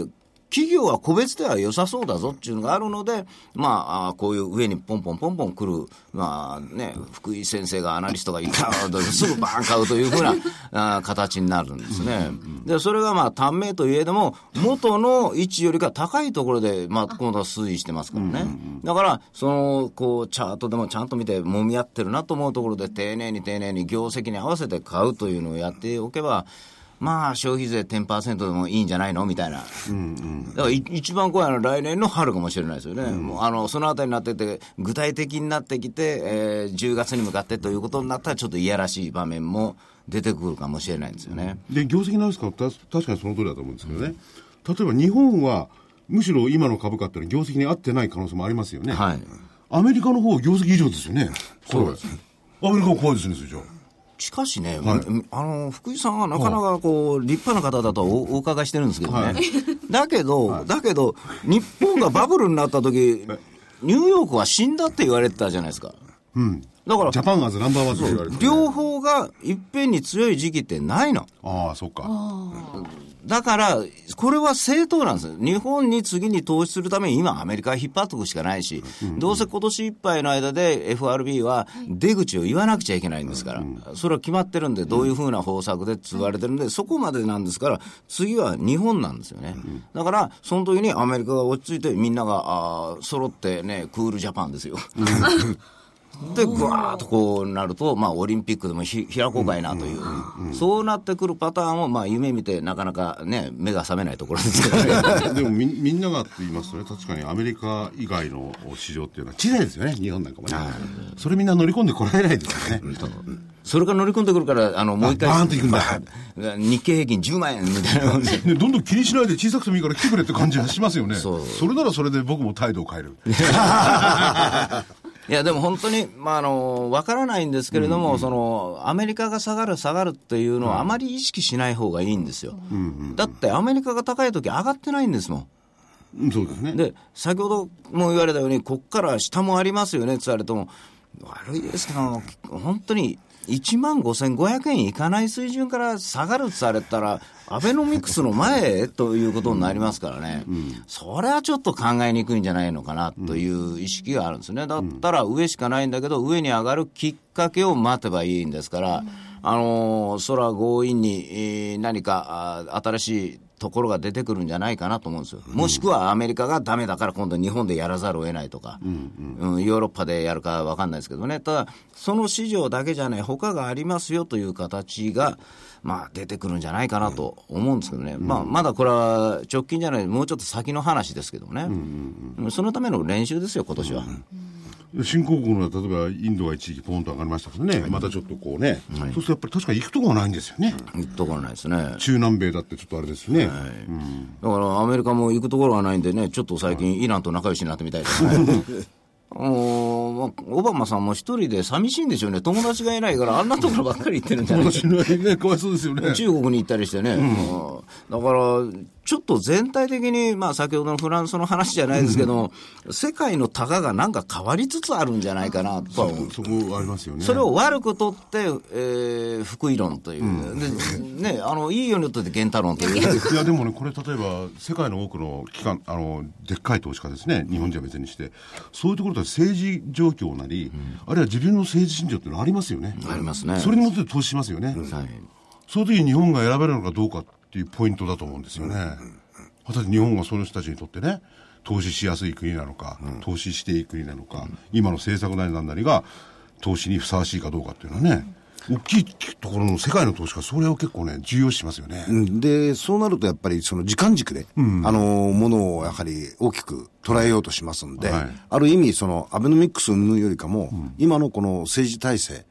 企業は個別では良さそうだぞっていうのがあるので、まあ、こういう上にポンポンポンポン来る、まあね、福井先生がアナリストがいたら、すぐバーン買うというふうな形になるんですね。で、それがまあ、短命といえども、元の位置よりか高いところで、まあ、今度は推移してますからね。だから、その、こう、チャートでもちゃんと見て、揉み合ってるなと思うところで、丁寧に丁寧に業績に合わせて買うというのをやっておけば、まあ、消費税10%でもいいんじゃないの？みたいな。だからい一番怖いのは来年の春かもしれないですよね。もうあのそのあたりになってて、具体的になってきて、えー10月に向かってということになったら、ちょっといやらしい場面も出てくるかもしれないんですよね。で、業績なんですかた確かにその通りだと思うんですけどね。例えば日本は、むしろ今の株価っていうのは業績に合ってない可能性もありますよね。はい。アメリカの方は業績以上ですよね。そうです。アメリカは怖いですね、それじゃあ。しかしね、あの福井さんはなかなかこう立派な方だとおお伺いしてるんですけどね、だけど、だけど、日本がバブルになった時ニューヨークは死んだって言われてたじゃないですか。だからジャパンアズナンバーワンと言われてる、両方がいっぺんに強い時期ってないの。ああ、そっか。だから、これは正当なんですよ。日本に次に投資するために今アメリカ引っ張っておくしかないし、どうせ今年いっぱいの間で FRB は出口を言わなくちゃいけないんですから、それは決まってるんで、どういうふうな方策でつわれてるんで、そこまでなんですから、次は日本なんですよね。だから、その時にアメリカが落ち着いてみんなが、あ揃ってね、クールジャパンですよ。で、ぐわーっとこうなると、まあ、オリンピックでもひ開こうかいなという、そうなってくるパターンを、まあ、夢見て、なかなかね、目が覚めないところですけどね。でもみみんながって言いますとね、確かにアメリカ以外の市場っていうのは小さいですよね、日本なんかもね。それみんな乗り込んでこられないですよね。それから乗り込んでくるから、あの、もう一回、バーンと行くんだ 日経平均10万円みたいな 感じどんどん気にしないで小さくてもいいから来てくれって感じがしますよね。それならそれで僕も態度を変える。いや、でも本当に、まあ、あの、わからないんですけれども、その、アメリカが下がる、下がるっていうのは、あまり意識しない方がいいんですよ。だって、アメリカが高い時上がってないんですもん。うんそうですね。で、先ほども言われたように、こっから下もありますよねって言われても、悪いですけど、本当に1万5500円いかない水準から下がるってされたら、アベノミクスの前ということになりますからね、それはちょっと考えにくいんじゃないのかなという意識があるんですね。だったら上しかないんだけど、上に上がるきっかけを待てばいいんですから、あのー、空強引に、えー、何か新しいところが出てくるんじゃないかなと思うんですよ。もしくはアメリカがだめだから今度日本でやらざるを得ないとか、うんうん、ヨーロッパでやるか分かんないですけどね、ただ、その市場だけじゃない、他がありますよという形が、まあ、出てくるんじゃないかなと思うんですけどね、うん、まあ、まだこれは直近じゃない、もうちょっと先の話ですけどね、うん。うん、そのための練習ですよ、今年は。うん。新興国の例えばインドが一時期ポンと上がりましたけどね、はい、またちょっとこうね、はい、そうするとやっぱり確かに行くところがないんですよね。行くところないですね。中南米だってちょっとあれですね、はい。うん、だからアメリカも行くところがないんでね、ちょっと最近イランと仲良しになってみたいですね。オバマさんも一人で寂しいんでしょうね、友達がいないから、あんなところばっかり行ってるんじゃないですか。ね、かわいそうですよね。中国に行ったりしてね。うん、だから、ちょっと全体的に、まあ、先ほどのフランスの話じゃないですけど、うん、世界のたかがなんか変わりつつあるんじゃないかなとそこありますよね。それを悪く取って、えー、福井論という、うん、でね、あのいいようにとって源太論という。いや、でもね、これ、例えば、世界の多くの機関、あのでっかい投資家ですね、日本人は別にして、そういうところで政治状況なり、うん、あるいは自分の政治信条っていうのはありますよね。ありますね。それに基って投資しますよね。はい、その時に日本が選べるのかどうかっていうポイントだと思うんですよね。果たして日本がその人たちにとってね、投資しやすい国なのか、うん、投資していい国なのか、うん、今の政策なりなんなりが投資にふさわしいかどうかっていうのはね、大きいところの世界の投資家、それを結構ね、重要視しますよね。で、そうなるとやっぱりその時間軸で、うん、あの、ものをやはり大きく捉えようとしますんで、はい、ある意味、そのアベノミクス云々よりかも、うん、今のこの政治体制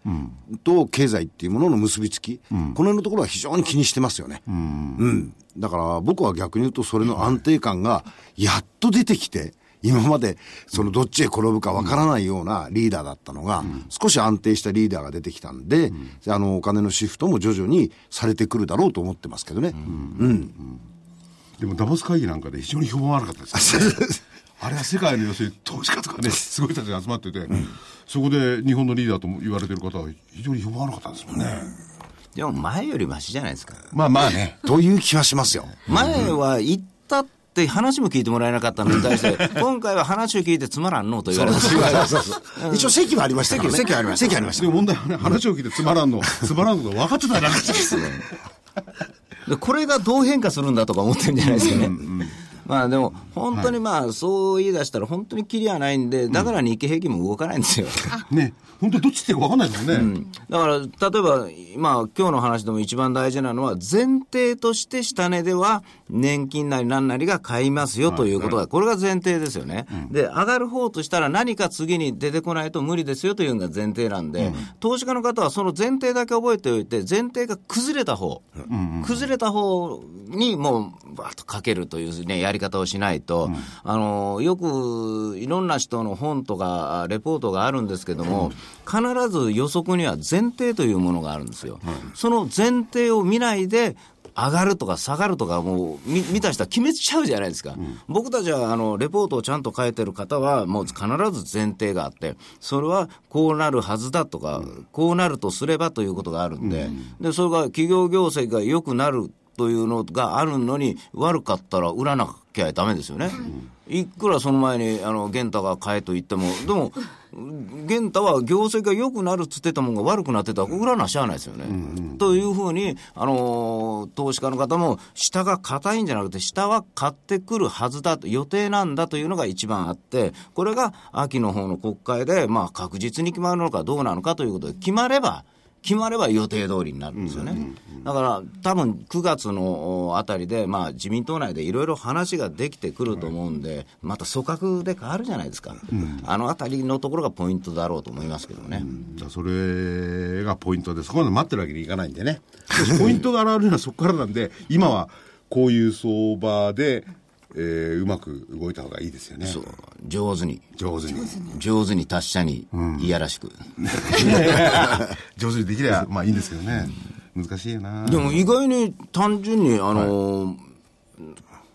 と経済っていうものの結びつき、うん、この辺のところは非常に気にしてますよね。うん。だから僕は逆に言うと、それの安定感がやっと出てきて、今まで、そのどっちへ転ぶかわからないようなリーダーだったのが、少し安定したリーダーが出てきたんで、あの、お金のシフトも徐々にされてくるだろうと思ってますけどね。うん。でも、ダボス会議なんかで非常に評判悪かったです あれは世界の要するに投資家とかね、すごい人たちが集まってて、うん、そこで日本のリーダーと言われてる方は非常に評判悪かったんですもんね。でも前よりましじゃないですか。まあまあね。という気はしますよ。前は行って話も聞いてもらえなかったのに 対して、今回は話を聞いてつまらんのと言われた。一応席はありましたからね。席ありました。席ありました。でも問題はね、話を聞いてつまらんの、つまらんの分かってたらなかったですよ。これがどう変化するんだとか思ってるんじゃないですかね。うんうんまあでも、本当にまあ、そう言い出したら、本当にきりはないんで、だから日経平均も動かないんですよ。ね、本当にどっちってか分かんないですもんね。うん、だから、例えば、まあ、今日の話でも一番大事なのは、前提として下値では、年金なり何なりが買いますよということが、これが前提ですよね。で、上がる方としたら、何か次に出てこないと無理ですよというのが前提なんで、投資家の方はその前提だけ覚えておいて、前提が崩れた方、崩れた方にもう、ばっとかけるというね、やりり方をしないと、うん、あのよくいろんな人の本とかレポートがあるんですけども、必ず予測には前提というものがあるんですよ。その前提を見ないで上がるとか下がるとか、もう見見た人は決めちゃうじゃないですか、うん、僕たちはあのレポートをちゃんと書いてる方は、もう必ず前提があって、それはこうなるはずだとか、うん、こうなるとすればということがあるんで、うん、でそれが企業業績が良くなるというのがあるのに、悪かったら売らなきゃだめですよね。いくらその前に、あの、玄太が買えと言っても、でも、玄太は業績が良くなるっつってたもんが悪くなってたら、売らなしゃあないですよね。うんうん、というふうに、あのー、投資家の方も、下が硬いんじゃなくて、下は買ってくるはずだと、予定なんだというのが一番あって、これが秋の方の国会で、まあ、確実に決まるのかどうなのかということで、決まれば、決まれば予定通りになるんですよね。だから、多分9月のあたりで、まあ、自民党内でいろいろ話ができてくると思うんで、また組閣で変わるじゃないですか、うん、あのあたりのところがポイントだろうと思いますけどね。じゃあ、それがポイントで、そこまで待ってるわけにいかないんでね、ポイントが現れるのはそこからなんで、今はこういう相場で、えー、うまく動いた方がいいですよね。そう。上手に。上手に。上手に達者に、いやらしく。上手にできれば、まあいいんですけどね。難しいなでも意外に単純に、あのーはい、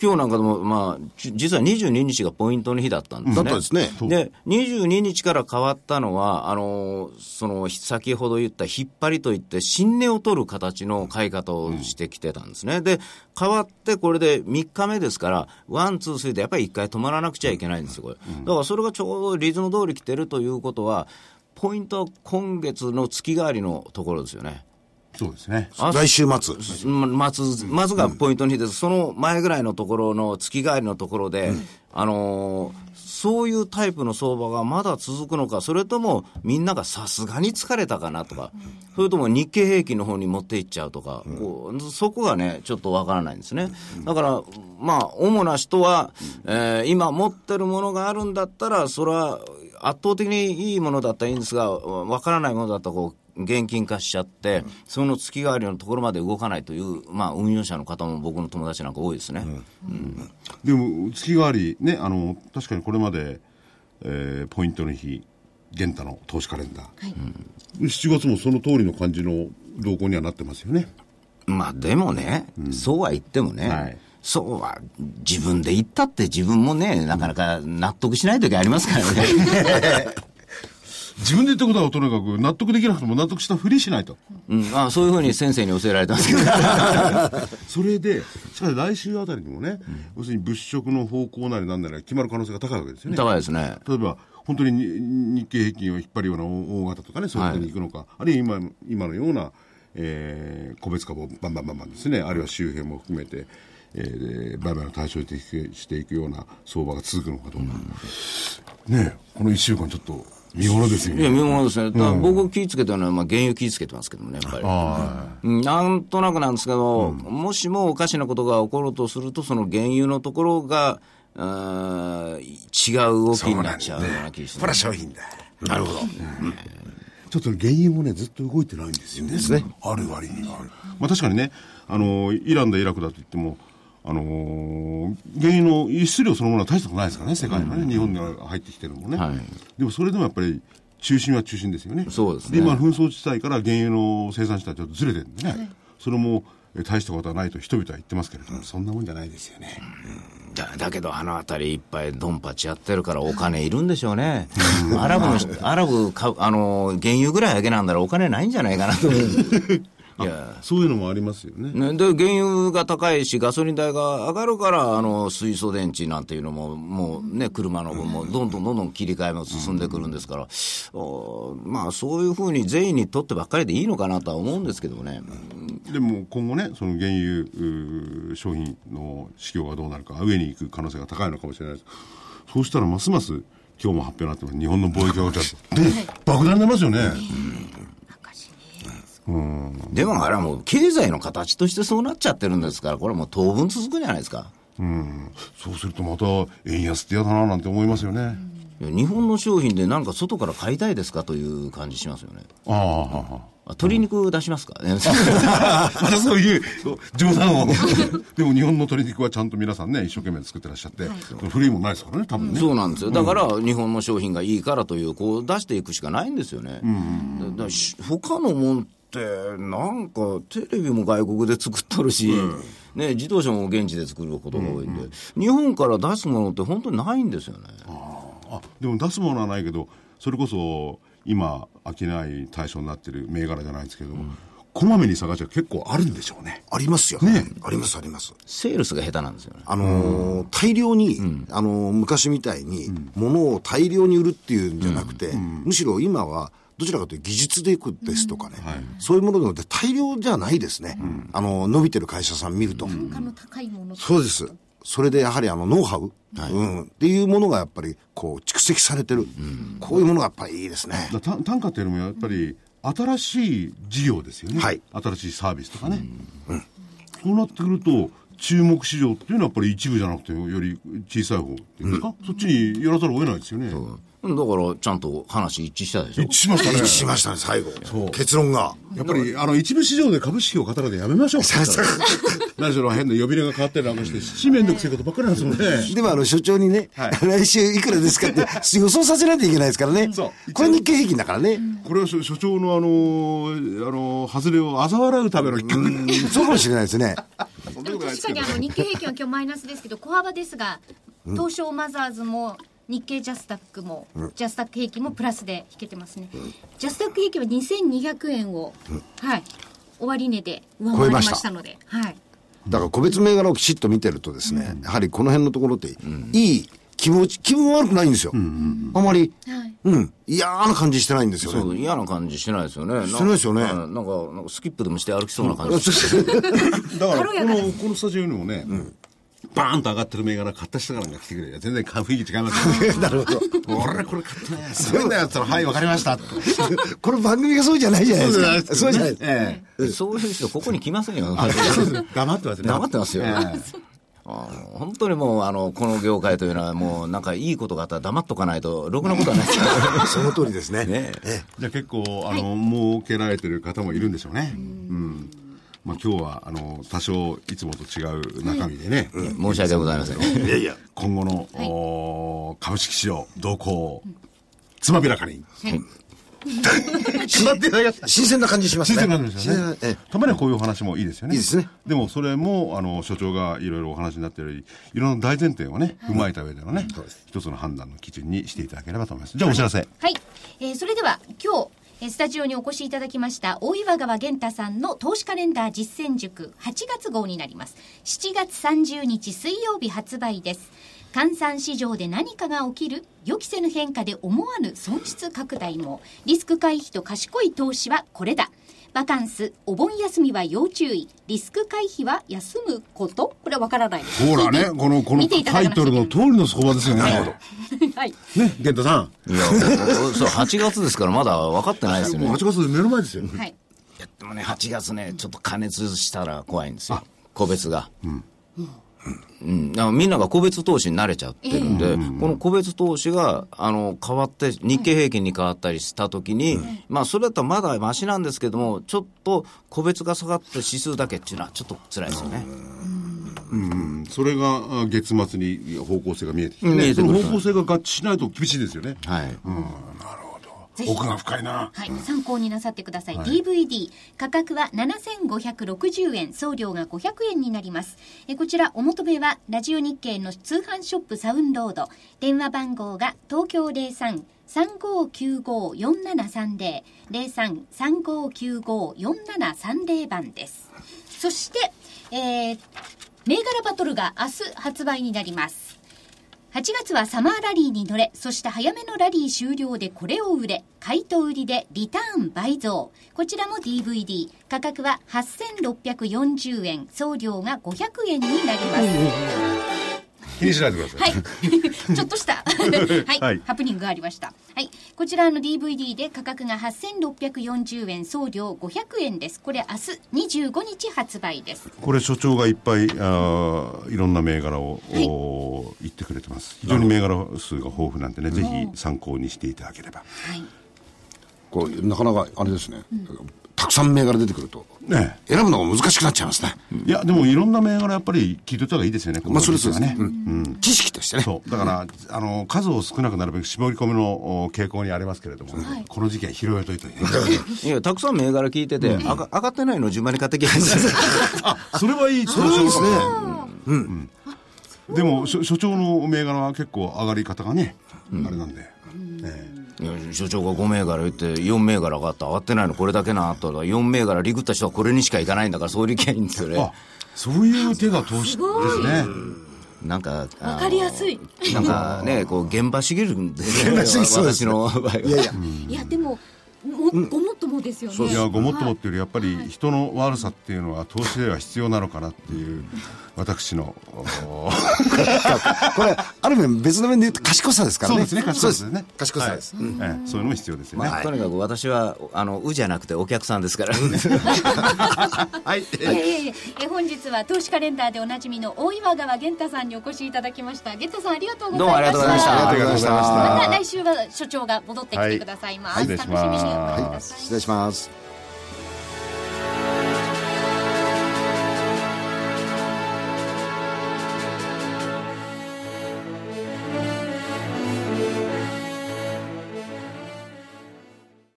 今日なんかでも、まあ、実は22日がポイントの日だったんですね。だったですね。で、22日から変わったのは、あの、その、先ほど言った引っ張りといって、新値を取る形の買い方をしてきてたんですね。で、変わってこれで3日目ですから、 one、two、three でやっぱり1回止まらなくちゃいけないんですよ、これ。だからそれがちょうどリズム通り来てるということは、ポイントは今月の月替わりのところですよね。そうですね。来週末。末、まずがポイントにです、その前ぐらいのところの月替わりのところで、うん、あのー、そういうタイプの相場がまだ続くのか、それともみんながさすがに疲れたかなとか、それとも日経平均の方に持っていっちゃうとか、うん、こうそこがね、ちょっとわからないんですね。だから、まあ、主な人は、えー、今持ってるものがあるんだったら、それは圧倒的にいいものだったらいいんですが、わからないものだったらこう、現金化しちゃって、うん、その月替わりのところまで動かないという、まあ、運用者の方も僕の友達なんか多いですね、うん、でも月替わり、ね、あの確かにこれまで、えー、ポイントの日、玄太の投資カレンダー、はい、7月もその通りの感じの動向にはなってますよね。まあでもね、そうは言ってもね、はい。そうは、自分で言ったって自分もね、なかなか納得しない時ありますからね。自分で言ったことはとにかく納得できなくても納得したふりしないと。うん、あそういうふうに先生に教えられたんですけど。それで、しかし来週あたりにもね、うん、要するに物色の方向なりなんなり決まる可能性が高いわけですよね。高いですね。例えば、本当に日経平均を引っ張るような大型とかね、そういうところに行くのか、はい、あるいは今今のような、えー、個別株をバンバンバンバンですね、あるいは周辺も含めて、えー、売買の対象にしていくような相場が続くのかどうか。うん、ねこの1週間ちょっと見物ですよね。いや、見物ですね。うん、僕気ぃつけてるのは、まあ、原油気ぃつけてますけどもね、やっぱり。うん、なんとなくなんですけど、うん、もしもおかしなことが起こるとすると、その原油のところが、あ違う動きになっちゃうような気がして、ね。これは商品だ。なるほど。ちょっと原油もね、ずっと動いてないんですよね。ですね。ある割には。まあ確かにね、あの、イランだイラクだと言っても、あのー、原油の輸出量そのものは大したことないですからね、世界にはね、うん、日本に入ってきてるのもね、はい、でもそれでもやっぱり中心は中心ですよね。そうですね。で、今、紛争地帯から原油の生産地帯ちょっとずれてるんでね、はい、それも大したことはないと人々は言ってますけれども、そんなもんじゃないですよね。だだけど、あの辺りいっぱいドンパチやってるから、お金いるんでしょうね。アラブの、アラブか、あの、原油ぐらいだけなんだらお金ないんじゃないかなと思う。いやそういうのもありますよねねで原油が高いし、ガソリン代が上がるから、あの水素電池なんていうのも、もうね、車のもうどんどんどんどん切り替えも進んでくるんですから、うん、まあ、そういうふうに善意にとってばっかりでいいのかなとは思うんですけどね。でも今後ね、その原油商品の市況がどうなるか、上に行く可能性が高いのかもしれないです。そうしたらますます今日も発表になってます、日本の貿易が爆弾出ますよね。うんでもあれはもう経済の形としてそうなっちゃってるんですから、これはもう当分続くじゃないですか。うん、そうするとまた円安って嫌だななんて思いますよね。日本の商品でなんか外から買いたいですかという感じしますよね。ああ。鶏肉出しますか、ね、またそういう冗談を。でも日本の鶏肉はちゃんと皆さんね、一生懸命作ってらっしゃって、はい、古いもんないですからね、多分ね。そうなんですよ。だから日本の商品がいいからという、こう出していくしかないんですよね。うん、だ他のもんってなんかテレビも外国で作っとるし、うん、ね、自動車も現地で作ることが多いんで、うんうん、日本から出すものって本当にないんですよね。あでも出すものはないけどそれこそ今商い対象になってる銘柄じゃないですけど、うん、こまめに探しは結構あるんでしょうね。ありますよ。ね。あります、あります。セールスが下手なんですよね。あのー、大量に、うん、あのー、昔みたいに、物を大量に売るっていうんじゃなくて、うん、むしろ今は、どちらかというと技術でいくですとかね、うん。はい、そういうものなので大量じゃないですね。うん、あの、伸びてる会社さん見ると。単価の高いものそうです。それでやはりあのノウハウ、はい、うん、っていうものがやっぱりこう蓄積されてる、うん、こういうものがやっぱりいいですね。単価っていうのもやっぱり新しい事業ですよね。はい、新しいサービスとかね。うん、そうなってくると、注目市場っていうのはやっぱり一部じゃなくてより小さい方っていうか、そっちにやらざるを得ないですよね。だからちゃんと話一致したでしょ？一致しましたね。一致しましたね、最後。結論が。やっぱり、あの、一部市場で株式を語るのやめましょう。何しろ変な呼び名が変わったりなんかして、紙面のくせことばっかりなんですもんね。でも、あの、所長にね、来週いくらですかって予想させないといけないですからね。そう。これ日経平均だからね。これは所長のあの、あの、外れを嘲笑うための企画。そうかもしれないですね。でも確かにあの日経平均は今日マイナスですけど小幅ですが東証マザーズも日経ジャスタックも、ジャスタック平均もプラスで引けてますね、ジャスタック平均は2200円を、はい。終値で上回りました。のではい。だから個別銘柄をきちっと見てるとですね、やはりこの辺のところって、いい気持ち、気分悪くないんですよ。あまり、はい。うん、嫌な感じしてないんですよね。そう嫌な感じしてないですよね。してないですよね。なんかなんかスキップでもして歩きそうな感じ。だからこのこのスタジオにもね、バーンと上がってる銘柄買った人からが来てくれりゃ全然雰囲気違いますよね。なるほど。俺これ買ってね、すごいんだよったら、はい、わかりました。これ番組がそうじゃないじゃないですか。そうじゃないです。えそういう人ここに来ませんよ。え。黙ってますね。黙ってますよ本当にもうあのこの業界というのはもうなんかいいことがあったら黙っとかないとろくなことはないですから その通りですね。ね。じゃあ結構、あの、儲けられてる方もいるんでしょうね。うん。まあ今日は、あの、多少いつもと違う中身でね、申し訳ございません。いやいや。今後の、お株式市場動向をつまびらかに。しまってい。新鮮な感じしますね。新鮮なんですよね。たまにはこういうお話もいいですよね。いいですね。でもそれも、あの、所長がいろいろお話になっているより、いろんな大前提をね、踏まえた上でのね、一つの判断の基準にしていただければと思います。じゃあお知らせ。はい、えーそれでは今日えースタジオにお越しいただきました大岩川源太さんの投資カレンダー実践塾8月号になります。7月30日水曜日発売です。換算市場で何かが起きる予期せぬ変化で思わぬ損失拡大もリスク回避と賢い投資はこれだ。バカンスお盆休みは要注意リスク回避は休むことこれはわからないですほらね、この、このタイトルの通りの相場ですよね。はい ね、玄太さん。いや、そう、8月ですからまだ分かってないですよね。8月で目の前ですよ。はいでもね、8月ね、ちょっと加熱したら怖いんですよ。個別が。うん。だからみんなが個別投資に慣れちゃってるんで、この個別投資が、あの、変わって、日経平均に変わったりしたときに、まあ、それだったらまだマシなんですけども、ちょっと個別が下がって指数だけっていうのはちょっと辛いですよね。うん。それがあ月末に方向性が見えてきて、ね、その方向性が合致しないと厳しいですよね。はい。ぜひ奥が深いな。はい、参考になさってください、DVD 価格は7560円。送料が500円になります。えこちらお求めはラジオ日経の通販ショップサウンロード。電話番号が東京03-3595-4730 03-3595-4730番です。そして、えー、銘柄バトルが明日発売になります8月はサマーラリーに乗れ、そして早めのラリー終了でこれを売れ、買い売りでリターン倍増。こちらも DVD。価格は8640円、送料が500円になります。気にしないでください。はい。ちょっとした、はい、はいハプニングがありました。はい。こちらの DVD で価格が8640円、送料500円です。これ明日25日発売です。これ所長がいっぱいあーいろんな銘柄を、お言ってくれてます非常に銘柄数が豊富なんでね、ぜひ参考にしていただければ、はい。こうなかなかあれですね。たくさん銘柄出てくると、ね選ぶのが難しくなっちゃいますね。いやでもいろんな銘柄やっぱり聞いておいた方がいいですよねまあ、それそうですね。ね。うん。知識としてね。そう。だから、あの数を少なくなるべく絞り込みのお傾向にありますけれども、この時期は拾えといてね。いや、たくさん銘柄聞いてて、上がってないのを順番に買ってきます。それはいいそれそうですね。でも所所長の銘柄は結構上がり方がね、あれなんで、ええ。いや所長が5銘柄言って4銘柄上がった。上がってないのこれだけなと4銘柄リグった人はこれにしかいかないんだからそういう気がいいんですよねあそういう手が投資ですね。なんかわかりやすい。なんかねこう現場しぎるんですね現場主義そうです私の場合は。いやいや、いや、でも、も、ごもっともですよね。いやごもっともっていうよりやっぱり人の悪さっていうのは投資では必要なのかなっていう私の おこれ、ある面、別の面で言うと賢さですからね。そうですね賢さですね。賢さです。うん。ええそういうのも必要ですよね、まあとにかく私はあのうじゃなくてお客さんですから。はい。えええ本日は投資カレンダーでおなじみの大岩川源太さんにお越しいただきました。源太さんありがとうございました。どうもありがとうございました。ました。来週は所長が戻ってきてくださいます、はい。楽しみにはい、失礼します。